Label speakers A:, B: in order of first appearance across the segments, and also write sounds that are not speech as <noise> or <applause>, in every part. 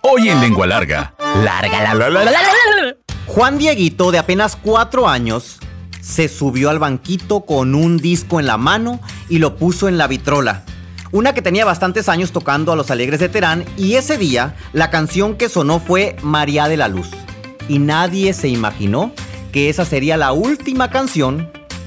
A: Hoy en Lengua Larga.
B: Larga la, la, la, la. Juan Dieguito, de apenas cuatro años, se subió al banquito con un disco en la mano y lo puso en la vitrola. Una que tenía bastantes años tocando a los Alegres de Terán y ese día la canción que sonó fue María de la Luz. Y nadie se imaginó que esa sería la última canción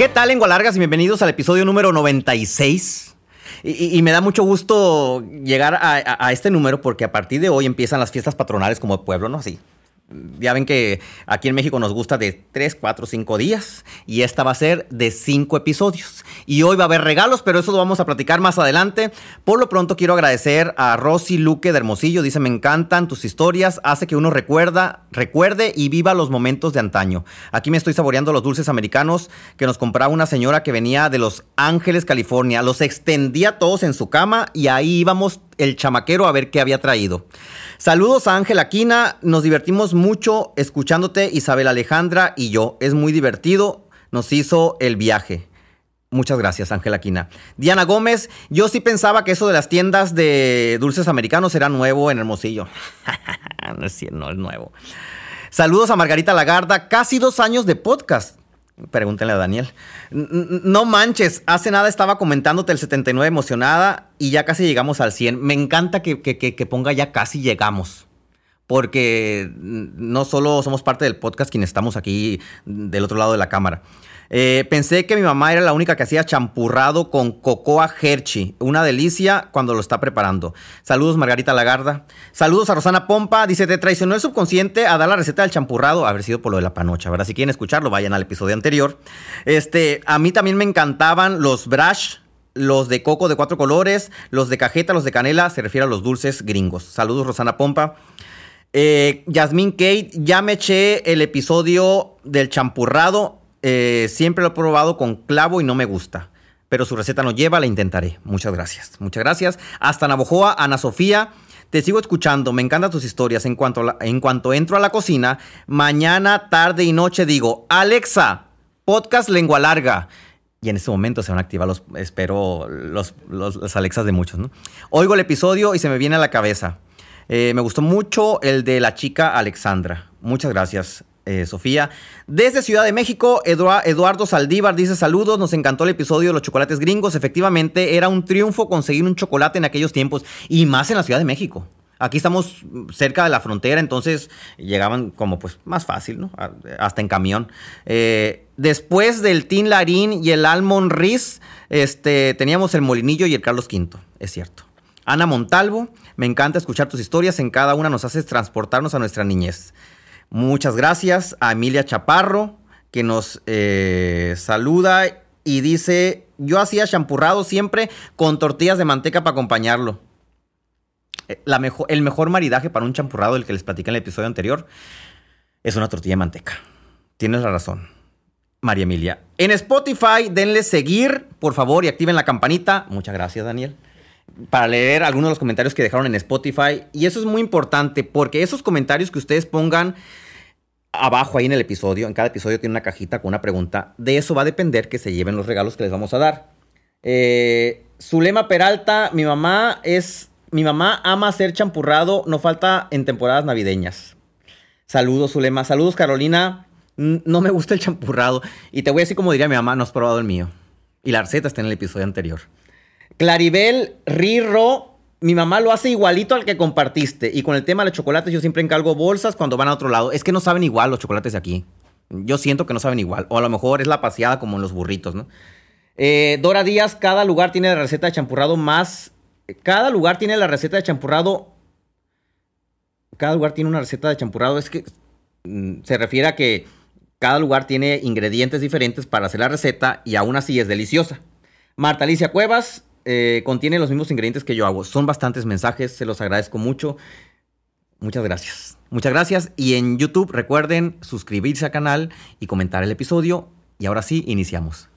B: ¿Qué tal, lengua largas? Y bienvenidos al episodio número 96. Y, y- me da mucho gusto llegar a, a- a este número porque a partir de hoy empiezan las fiestas patronales como pueblo, ¿no? Así. Ya ven que aquí en México nos gusta de 3, 4, 5 días y esta va a ser de 5 episodios. Y hoy va a haber regalos, pero eso lo vamos a platicar más adelante. Por lo pronto quiero agradecer a Rosy Luque de Hermosillo. Dice, me encantan tus historias, hace que uno recuerda, recuerde y viva los momentos de antaño. Aquí me estoy saboreando los dulces americanos que nos compraba una señora que venía de Los Ángeles, California. Los extendía todos en su cama y ahí íbamos el chamaquero a ver qué había traído. Saludos a Ángel Aquina, nos divertimos mucho escuchándote Isabel Alejandra y yo. Es muy divertido, nos hizo el viaje. Muchas gracias, Ángel Aquina. Diana Gómez, yo sí pensaba que eso de las tiendas de dulces americanos era nuevo en Hermosillo. <laughs> no es nuevo. Saludos a Margarita Lagarda, casi dos años de podcast. Pregúntenle a Daniel. No manches, hace nada estaba comentándote el 79 emocionada y ya casi llegamos al 100. Me encanta que, que- que- ponga ya casi llegamos. Porque no solo somos parte del podcast quienes estamos aquí del otro lado de la cámara. Eh, pensé que mi mamá era la única que hacía champurrado con cocoa hershey. Una delicia cuando lo está preparando. Saludos, Margarita Lagarda. Saludos a Rosana Pompa. Dice, te traicionó el subconsciente a dar la receta del champurrado. Haber sido por lo de la panocha, ¿verdad? Si quieren escucharlo, vayan al episodio anterior. Este, a mí también me encantaban los brush. Los de coco de cuatro colores, los de cajeta, los de canela, se refiere a los dulces gringos. Saludos, Rosana Pompa. Eh, Yasmín Kate, ya me eché el episodio del champurrado. Eh, siempre lo he probado con clavo y no me gusta. Pero su receta no lleva, la intentaré. Muchas gracias. Muchas gracias. Hasta Navojoa, Ana Sofía. Te sigo escuchando, me encantan tus historias. En cuanto, en cuanto entro a la cocina, mañana, tarde y noche digo, Alexa, podcast lengua larga. Y en ese momento se van a activar los, espero, los, los, los Alexas de muchos, ¿no? Oigo el episodio y se me viene a la cabeza. Eh, me gustó mucho el de la chica Alexandra. Muchas gracias, eh, Sofía. Desde Ciudad de México, Edua- Eduardo Saldívar dice saludos, nos encantó el episodio de los chocolates gringos. Efectivamente, era un triunfo conseguir un chocolate en aquellos tiempos y más en la Ciudad de México. Aquí estamos cerca de la frontera, entonces llegaban como pues más fácil, ¿no? Hasta en camión. Eh, después del Tin Larín y el Almond Riz, este, teníamos el Molinillo y el Carlos V, es cierto. Ana Montalvo, me encanta escuchar tus historias, en cada una nos haces transportarnos a nuestra niñez. Muchas gracias a Emilia Chaparro, que nos eh, saluda y dice, yo hacía champurrado siempre con tortillas de manteca para acompañarlo. Eh, La el mejor maridaje para un champurrado, el que les platicé en el episodio anterior, es una tortilla de manteca. Tienes la razón. María Emilia. En Spotify, denle seguir, por favor, y activen la campanita. Muchas gracias, Daniel. Para leer algunos de los comentarios que dejaron en Spotify. Y eso es muy importante porque esos comentarios que ustedes pongan abajo ahí en el episodio, en cada episodio tiene una cajita con una pregunta. De eso va a depender que se lleven los regalos que les vamos a dar. Eh, Zulema Peralta, mi mamá es. Mi mamá ama hacer champurrado, no falta en temporadas navideñas. Saludos, Zulema. Saludos, Carolina. No me gusta el champurrado. Y te voy a decir como diría mi mamá, no has probado el mío. Y la receta está en el episodio anterior. Claribel Riro, mi mamá lo hace igualito al que compartiste. Y con el tema de los chocolates, yo siempre encargo bolsas cuando van a otro lado. Es que no saben igual los chocolates de aquí. Yo siento que no saben igual. O a lo mejor es la paseada como en los burritos, ¿no? Eh, Dora Díaz, cada lugar tiene la receta de champurrado más. Cada lugar tiene la receta de champurrado. Cada lugar tiene una receta de champurrado. Es que mm, se refiere a que cada lugar tiene ingredientes diferentes para hacer la receta y aún así es deliciosa. Marta Alicia Cuevas eh, contiene los mismos ingredientes que yo hago. Son bastantes mensajes, se los agradezco mucho. Muchas gracias. Muchas gracias. Y en YouTube recuerden suscribirse al canal y comentar el episodio. Y ahora sí, iniciamos.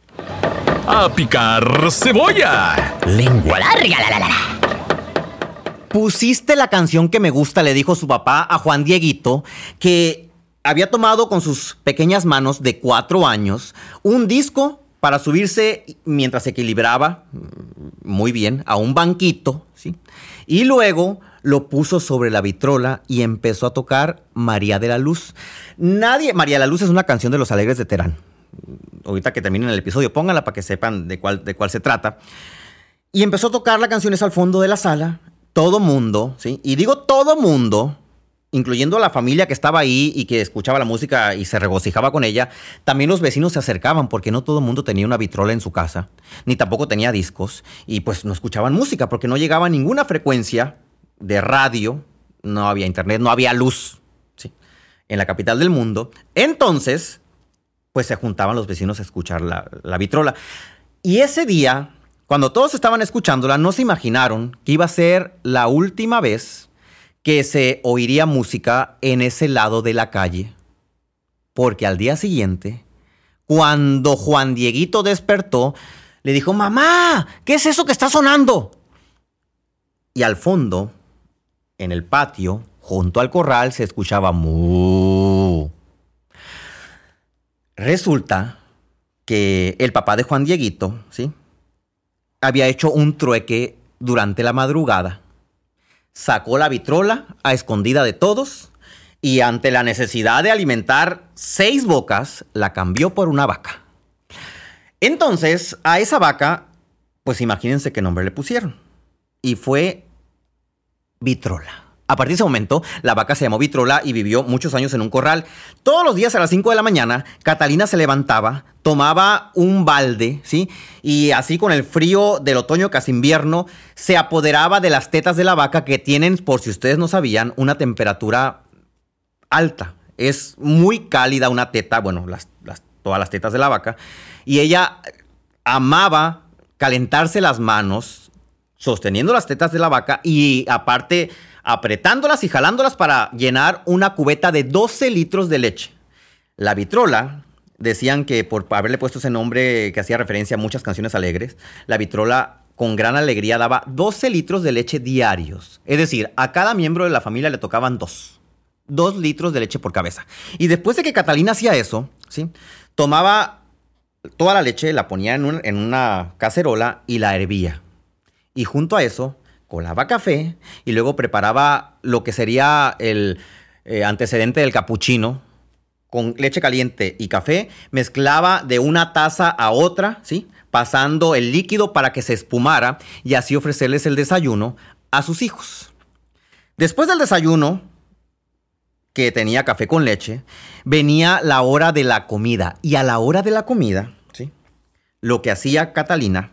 A: A picar cebolla.
B: Lengua larga, la, la, la. Pusiste la canción que me gusta, le dijo su papá a Juan Dieguito, que había tomado con sus pequeñas manos de cuatro años un disco para subirse mientras se equilibraba muy bien a un banquito, ¿sí? Y luego lo puso sobre la vitrola y empezó a tocar María de la Luz. Nadie, María de la Luz es una canción de los Alegres de Terán. Ahorita que terminen el episodio, pónganla para que sepan de cuál, de cuál se trata. Y empezó a tocar la canción al fondo de la sala. Todo mundo, ¿sí? Y digo todo mundo, incluyendo a la familia que estaba ahí y que escuchaba la música y se regocijaba con ella, también los vecinos se acercaban porque no todo el mundo tenía una vitrola en su casa, ni tampoco tenía discos, y pues no escuchaban música porque no llegaba ninguna frecuencia de radio, no había internet, no había luz, ¿sí? En la capital del mundo. Entonces, pues se juntaban los vecinos a escuchar la, la vitrola. Y ese día, cuando todos estaban escuchándola, no se imaginaron que iba a ser la última vez que se oiría música en ese lado de la calle. Porque al día siguiente, cuando Juan Dieguito despertó, le dijo, mamá, ¿qué es eso que está sonando? Y al fondo, en el patio, junto al corral, se escuchaba mu. Resulta que el papá de Juan Dieguito, ¿sí? Había hecho un trueque durante la madrugada. Sacó la vitrola a escondida de todos y ante la necesidad de alimentar seis bocas, la cambió por una vaca. Entonces, a esa vaca, pues imagínense qué nombre le pusieron. Y fue Vitrola. A partir de ese momento, la vaca se llamó Vitrola y vivió muchos años en un corral. Todos los días a las 5 de la mañana, Catalina se levantaba, tomaba un balde, ¿sí? Y así con el frío del otoño casi invierno, se apoderaba de las tetas de la vaca que tienen, por si ustedes no sabían, una temperatura alta. Es muy cálida una teta, bueno, las, todas las tetas de la vaca. Y ella amaba calentarse las manos, sosteniendo las tetas de la vaca y aparte apretándolas y jalándolas para llenar una cubeta de 12 litros de leche. La vitrola, decían que por haberle puesto ese nombre que hacía referencia a muchas canciones alegres, la vitrola con gran alegría daba 12 litros de leche diarios. Es decir, a cada miembro de la familia le tocaban dos. Dos litros de leche por cabeza. Y después de que Catalina hacía eso, ¿sí? tomaba toda la leche, la ponía en, en una cacerola y la hervía. Y junto a eso, colaba café y luego preparaba lo que sería el eh, antecedente del capuchino con leche caliente y café, mezclaba de una taza a otra, ¿sí? pasando el líquido para que se espumara y así ofrecerles el desayuno a sus hijos. Después del desayuno, que tenía café con leche, venía la hora de la comida. Y a la hora de la comida, ¿sí? lo que hacía Catalina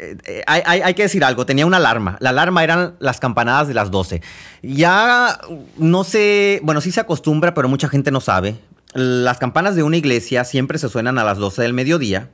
B: eh, hay, hay, hay, que decir algo, tenía una alarma. La alarma eran las campanadas de las 12. Ya no sé, bueno, sí se acostumbra, pero mucha gente no sabe. Las campanas de una iglesia siempre se suenan a las 12 del mediodía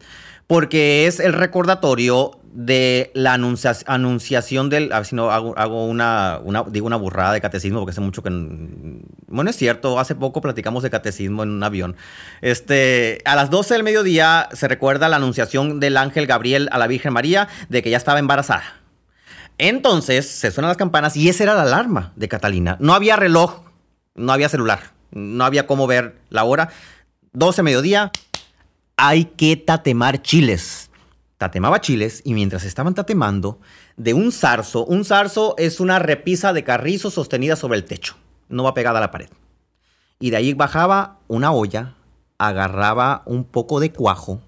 B: porque es el recordatorio de la anuncia, anunciación del. A ver si no hago, una, Digo una burrada de catecismo, porque hace mucho que. Bueno, es cierto, hace poco platicamos de catecismo en un avión. Este, a las 12 del mediodía se recuerda la anunciación del ángel Gabriel a la Virgen María de que ya estaba embarazada. Entonces se suenan las campanas y esa era la alarma de Catalina. No había reloj, no había celular, no había cómo ver la hora. 12 mediodía, hay que tatemar chiles. Tatemaba chiles y mientras estaban tatemando, de un zarzo, un zarzo es una repisa de carrizo sostenida sobre el techo, no va pegada a la pared. Y de ahí bajaba una olla, agarraba un poco de cuajo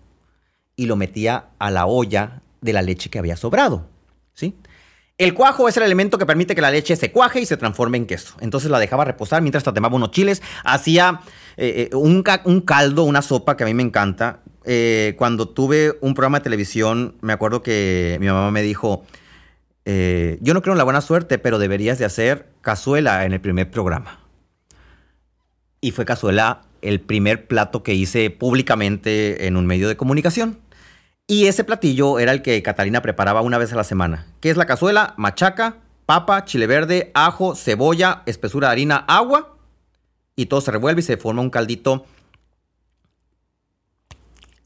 B: y lo metía a la olla de la leche que había sobrado. ¿Sí? El cuajo es el elemento que permite que la leche se cuaje y se transforme en queso. Entonces la dejaba reposar mientras tatemaba unos chiles. Hacía eh, eh un, caldo, una sopa que a mí me encanta. Eh, cuando tuve un programa de televisión, me acuerdo que mi mamá me dijo, yo no creo en la buena suerte, pero deberías de hacer cazuela en el primer programa. Y fue cazuela el primer plato que hice públicamente en un medio de comunicación. Y ese platillo era el que Catalina preparaba una vez a la semana. ¿Qué es la cazuela? Machaca, papa, chile verde, ajo, cebolla, espesura de harina, agua y todo se revuelve y se forma un caldito.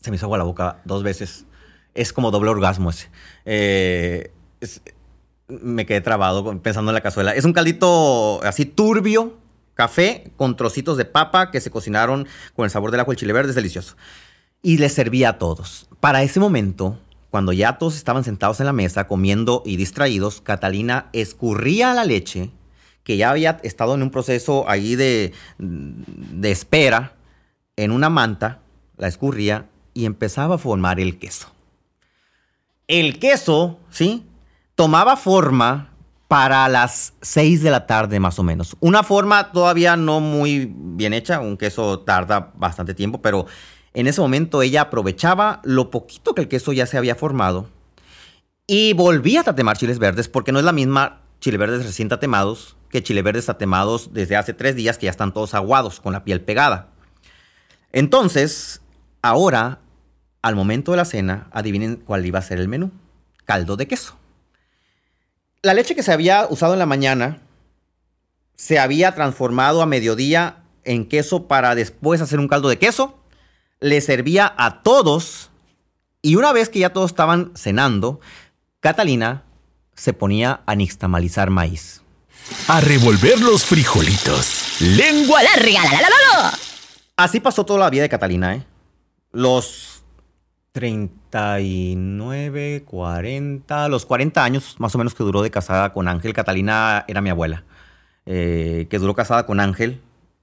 B: Se me hizo agua la boca dos veces. Es como doble orgasmo ese. Eh, me quedé trabado pensando en la cazuela. Es un caldito así turbio, café, con trocitos de papa que se cocinaron con el sabor del ajo y el chile verde. Es delicioso. Y le servía a todos. Para ese momento, cuando ya todos estaban sentados en la mesa comiendo y distraídos, Catalina escurría la leche, que ya había estado en un proceso ahí de, de espera, en una manta, la escurría y empezaba a formar el queso. El queso, ¿sí? Tomaba forma para las 6 de la tarde más o menos. Una forma todavía no muy bien hecha, un queso tarda bastante tiempo, pero en ese momento ella aprovechaba lo poquito que el queso ya se había formado y volvía a tatemar chiles verdes porque no es la misma chile verdes recién tatemados que chile verdes tatemados desde hace tres días que ya están todos aguados con la piel pegada. Entonces, ahora, al momento de la cena, adivinen cuál iba a ser el menú. Caldo de queso. La leche que se había usado en la mañana se había transformado a mediodía en queso para después hacer un caldo de queso le servía a todos y una vez que ya todos estaban cenando, Catalina se ponía a nixtamalizar maíz.
A: A revolver los frijolitos. Lengua larga. La, la, la,
B: Así pasó toda la vida de Catalina, ¿eh? Los 39, 40, los 40 años más o menos que duró de casada con Ángel. Catalina era mi abuela, eh, que duró casada con Ángel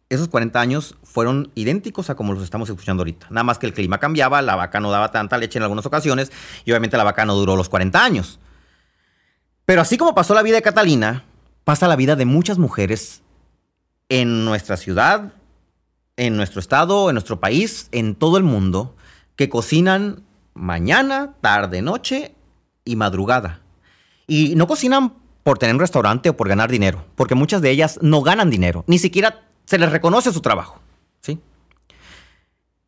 B: esos 40 años fueron idénticos a como los estamos escuchando ahorita. Nada más que el clima cambiaba, la vaca no daba tanta leche en algunas ocasiones y obviamente la vaca no duró los 40 años. Pero así como pasó la vida de Catalina, pasa la vida de muchas mujeres en nuestra ciudad, en nuestro estado, en nuestro país, en todo el mundo, que cocinan mañana, tarde, noche y madrugada. Y no cocinan por tener un restaurante o por ganar dinero, porque muchas de ellas no ganan dinero, ni siquiera se les reconoce su trabajo. ¿sí?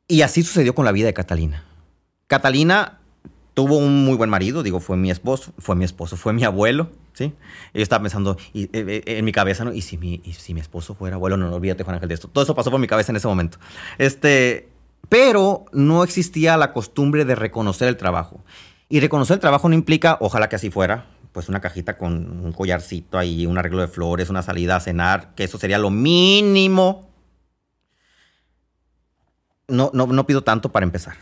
B: Y así sucedió con la vida de Catalina. Catalina tuvo un muy buen marido, digo, fue mi esposo, fue mi esposo, fue mi abuelo, ¿sí? Yo estaba pensando y, eh, eh, en mi cabeza, ¿no? ¿Y si mi, si mi esposo fuera abuelo? No, no olvídate, Juan Ángel, de esto. Todo eso pasó por mi cabeza en ese momento. Este, pero no existía la costumbre de reconocer el trabajo. Y reconocer el trabajo no implica, ojalá que así fuera, pues una cajita con un collarcito ahí, un arreglo de flores, una salida a cenar, que eso sería lo mínimo. No, no, no pido tanto para empezar.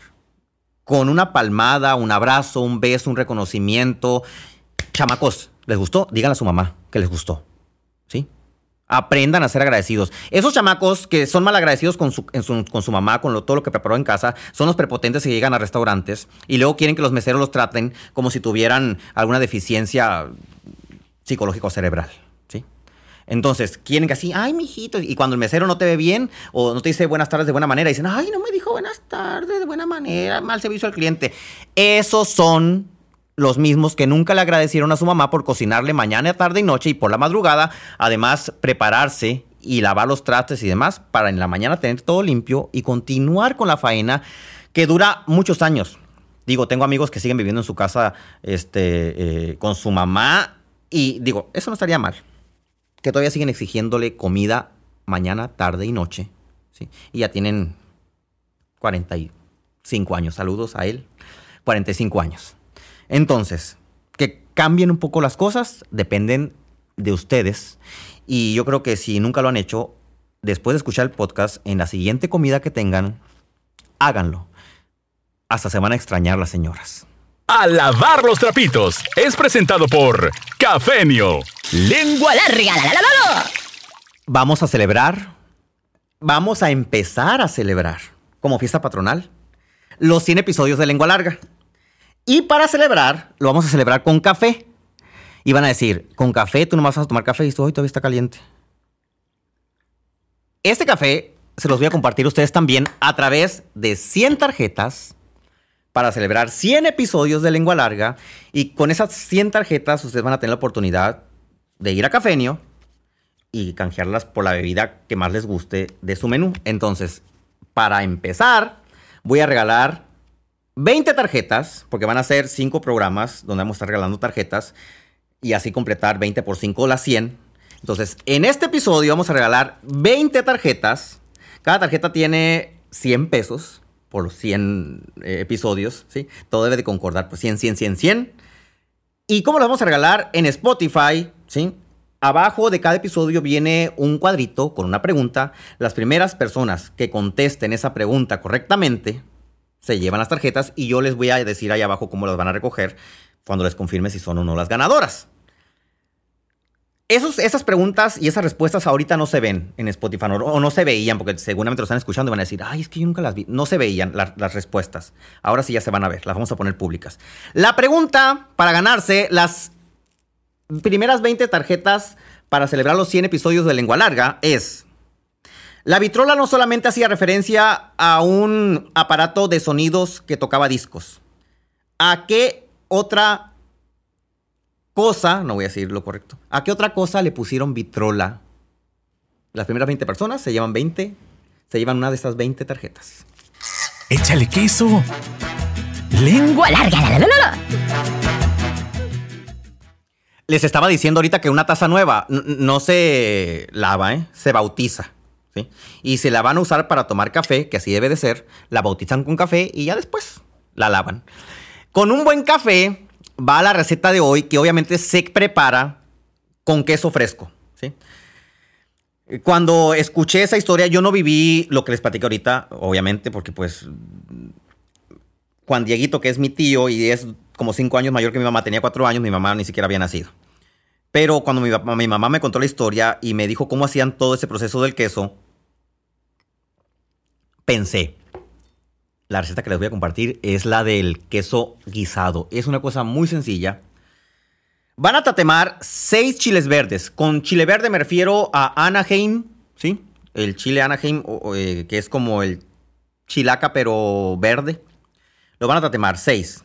B: Con una palmada, un abrazo, un beso, un reconocimiento. Chamacos, ¿les gustó? Díganle a su mamá que les gustó. ¿Sí? Aprendan a ser agradecidos. Esos chamacos que son mal agradecidos con su, con su mamá, con todo lo que preparó en casa, son los prepotentes que llegan a restaurantes y luego quieren que los meseros los traten como si tuvieran alguna deficiencia psicológico cerebral. ¿sí? Entonces, quieren que así, ay, mijito, y cuando el mesero no te ve bien o no te dice buenas tardes de buena manera, dicen, ay, no me dijo buenas tardes de buena manera, mal servicio al cliente. Esos son los mismos que nunca le agradecieron a su mamá por cocinarle mañana, tarde y noche y por la madrugada, además prepararse y lavar los trastes y demás para en la mañana tener todo limpio y continuar con la faena que dura muchos años. Digo, tengo amigos que siguen viviendo en su casa este, eh, con su mamá y digo, eso no estaría mal. Que todavía siguen exigiéndole comida mañana, tarde y noche. ¿sí? Y ya tienen 45 años. Saludos a él. 45 años. Entonces, que cambien un poco las cosas dependen de ustedes. Y yo creo que si nunca lo han hecho, después de escuchar el podcast, en la siguiente comida que tengan, háganlo. Hasta se van a extrañar las señoras.
A: A lavar los trapitos es presentado por Cafenio. Lengua larga.
B: Vamos a celebrar. Vamos a empezar a celebrar, como fiesta patronal, los 100 episodios de Lengua Larga. Y para celebrar, lo vamos a celebrar con café. Y van a decir, con café, tú no vas a tomar café y esto hoy todavía está caliente. Este café se los voy a compartir a ustedes también a través de 100 tarjetas para celebrar 100 episodios de Lengua Larga. Y con esas 100 tarjetas ustedes van a tener la oportunidad de ir a Cafenio y canjearlas por la bebida que más les guste de su menú. Entonces, para empezar, voy a regalar 20 tarjetas, porque van a ser 5 programas donde vamos a estar regalando tarjetas. y así completar 20 por 5 las 100. Entonces, en este episodio vamos a regalar 20 tarjetas. Cada tarjeta tiene 100 pesos por los 100 eh, episodios, ¿sí? Todo debe de concordar, pues 100, 100, 100, 100. ¿Y cómo lo vamos a regalar? En Spotify, ¿sí? Abajo de cada episodio viene un cuadrito con una pregunta. Las primeras personas que contesten esa pregunta correctamente se llevan las tarjetas y yo les voy a decir ahí abajo cómo las van a recoger cuando les confirme si son o no las ganadoras. Esos, esas preguntas y esas respuestas ahorita no se ven en Spotify o no se veían porque seguramente lo están escuchando y van a decir, ay, es que yo nunca las vi. No se veían las respuestas. Ahora sí ya se van a ver, las vamos a poner públicas. La pregunta para ganarse las primeras 20 tarjetas para celebrar los 100 episodios de Lengua Larga es... La vitrola no solamente hacía referencia a un aparato de sonidos que tocaba discos. ¿A qué otra cosa, no voy a decir lo correcto, a qué otra cosa le pusieron vitrola? Las primeras 20 personas se llevan 20, se llevan una de estas 20 tarjetas.
A: Échale queso. Lengua larga. La, la, la,
B: les estaba diciendo ahorita que una taza nueva no se lava, ¿eh? se bautiza. Y se la van a usar para tomar café, que así debe de ser, la bautizan con café y ya después la lavan. Con un buen café va la receta de hoy, que obviamente se prepara con queso fresco. Cuando escuché esa historia, yo no viví lo que les platiqué ahorita, obviamente, porque pues Juan Dieguito, que es mi tío y es como cinco años mayor que mi mamá, tenía cuatro años, mi mamá ni siquiera había nacido. Pero cuando mi, mamá me contó la historia y me dijo cómo hacían todo ese proceso del queso, pensé, la receta que les voy a compartir es la del queso guisado. Es una cosa muy sencilla. Van a tatemar seis chiles verdes. Con chile verde me refiero a Anaheim, ¿sí? El chile Anaheim, eh, que es como el chilaca pero verde. Lo van a tatemar seis.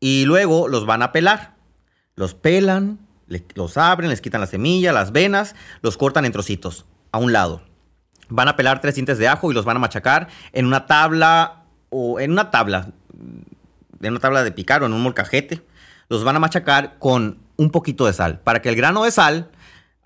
B: Y luego los van a pelar. Los pelan, los abren, les quitan la semilla, las venas, los cortan en trocitos, a un lado. Van a pelar tres dientes de ajo y los van a machacar en una tabla o en una tabla, en una tabla de picar o en un molcajete. Los van a machacar con un poquito de sal, para que el grano de sal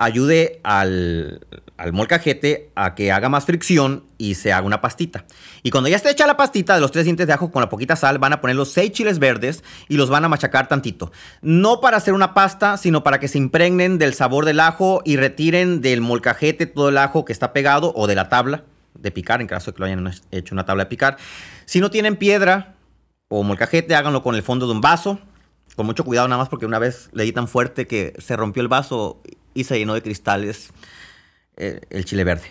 B: ayude al, al, molcajete a que haga más fricción y se haga una pastita. Y cuando ya esté hecha la pastita de los tres dientes de ajo con la poquita sal, van a poner los seis chiles verdes y los van a machacar tantito. No para hacer una pasta, sino para que se impregnen del sabor del ajo y retiren del molcajete todo el ajo que está pegado o de la tabla de picar, en caso de que lo hayan hecho una tabla de picar. Si no tienen piedra o molcajete, háganlo con el fondo de un vaso. Con mucho cuidado nada más porque una vez le di tan fuerte que se rompió el vaso y se llenó de cristales eh, el chile verde.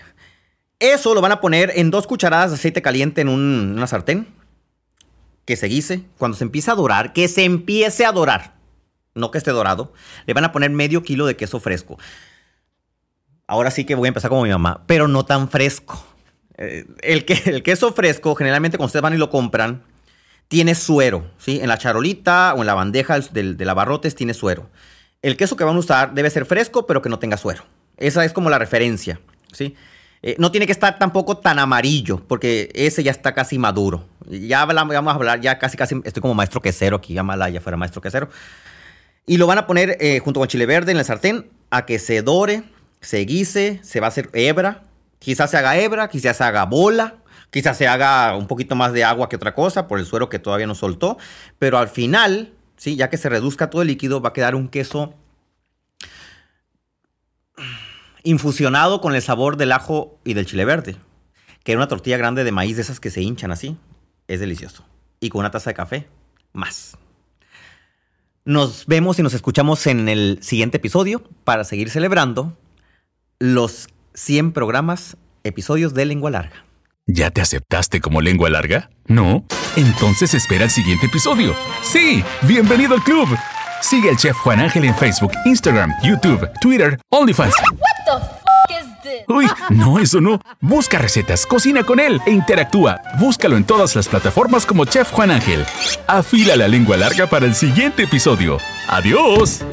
B: Eso lo van a poner en dos cucharadas de aceite caliente en una sartén. Que se guise. Cuando se empiece a dorar, que se empiece a dorar. No que esté dorado. Le van a poner medio kilo de queso fresco. Ahora sí que voy a empezar como mi mamá, pero no tan fresco. Eh, el, que, el queso fresco, generalmente cuando ustedes van y lo compran, tiene suero. ¿sí? En la charolita o en la bandeja de, de abarrotes tiene suero el queso que van a usar debe ser fresco, pero que no tenga suero. Esa es como la referencia, ¿sí? Eh, no tiene que estar tampoco tan amarillo, porque ese ya está casi maduro. Ya vamos a hablar, ya casi, casi, estoy como maestro quesero aquí, ya Malaya fuera maestro quesero. Y lo van a poner eh, junto con chile verde en el sartén a que se dore, se guise, se va a hacer hebra. Quizás se haga hebra, quizás se haga bola, quizás se haga un poquito más de agua que otra cosa por el suero que todavía no soltó. Pero al final ¿sí? ya que se reduzca todo el líquido, va a quedar un queso infusionado con el sabor del ajo y del chile verde. Que era una tortilla grande de maíz de esas que se hinchan así. Es delicioso. Y con una taza de café, más. Nos vemos y nos escuchamos en el siguiente episodio para seguir celebrando los 100 programas, episodios de Lengua Larga.
A: ¿Ya te aceptaste como lengua larga? ¿No? Entonces espera el siguiente episodio. Sí, bienvenido al club. Sigue al chef Juan Ángel en Facebook, Instagram, YouTube, Twitter, OnlyFans. What the Uy, no, eso no. Busca recetas, cocina con él e interactúa. Búscalo en todas las plataformas como Chef Juan Ángel. Afila la lengua larga para el siguiente episodio. ¡Adiós!